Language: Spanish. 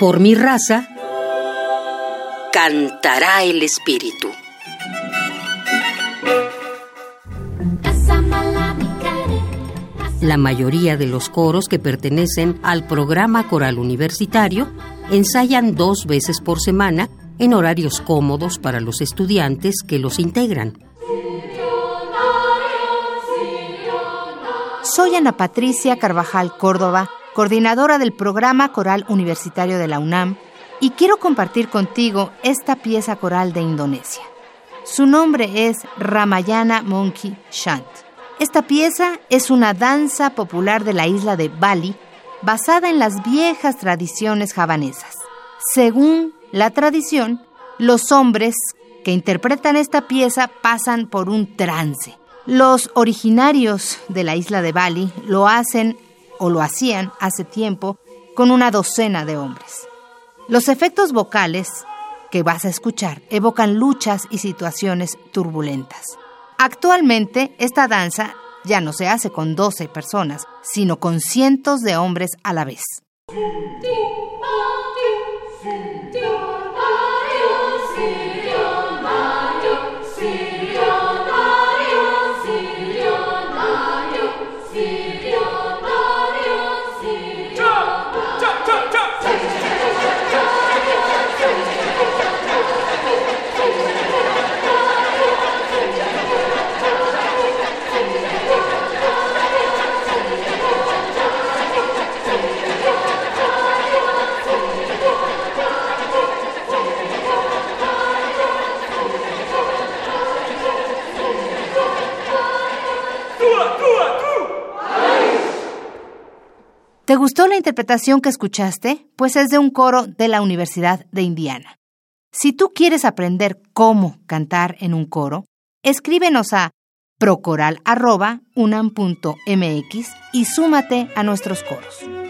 Por mi raza cantará el espíritu. La mayoría de los coros que pertenecen al programa coral universitario ensayan dos veces por semana en horarios cómodos para los estudiantes que los integran. Soy Ana Patricia Carvajal Córdoba, coordinadora del programa coral universitario de la UNAM, y quiero compartir contigo esta pieza coral de Indonesia. Su nombre es Ramayana Monkey Shant. Esta pieza es una danza popular de la isla de Bali basada en las viejas tradiciones javanesas. Según la tradición, los hombres que interpretan esta pieza pasan por un trance. Los originarios de la isla de Bali lo hacen o lo hacían hace tiempo con una docena de hombres. Los efectos vocales que vas a escuchar evocan luchas y situaciones turbulentas. Actualmente, esta danza ya no se hace con 12 personas, sino con cientos de hombres a la vez. ¿Te gustó la interpretación que escuchaste? Pues es de un coro de la Universidad de Indiana. Si tú quieres aprender cómo cantar en un coro, escríbenos a procoral.unam.mx y súmate a nuestros coros.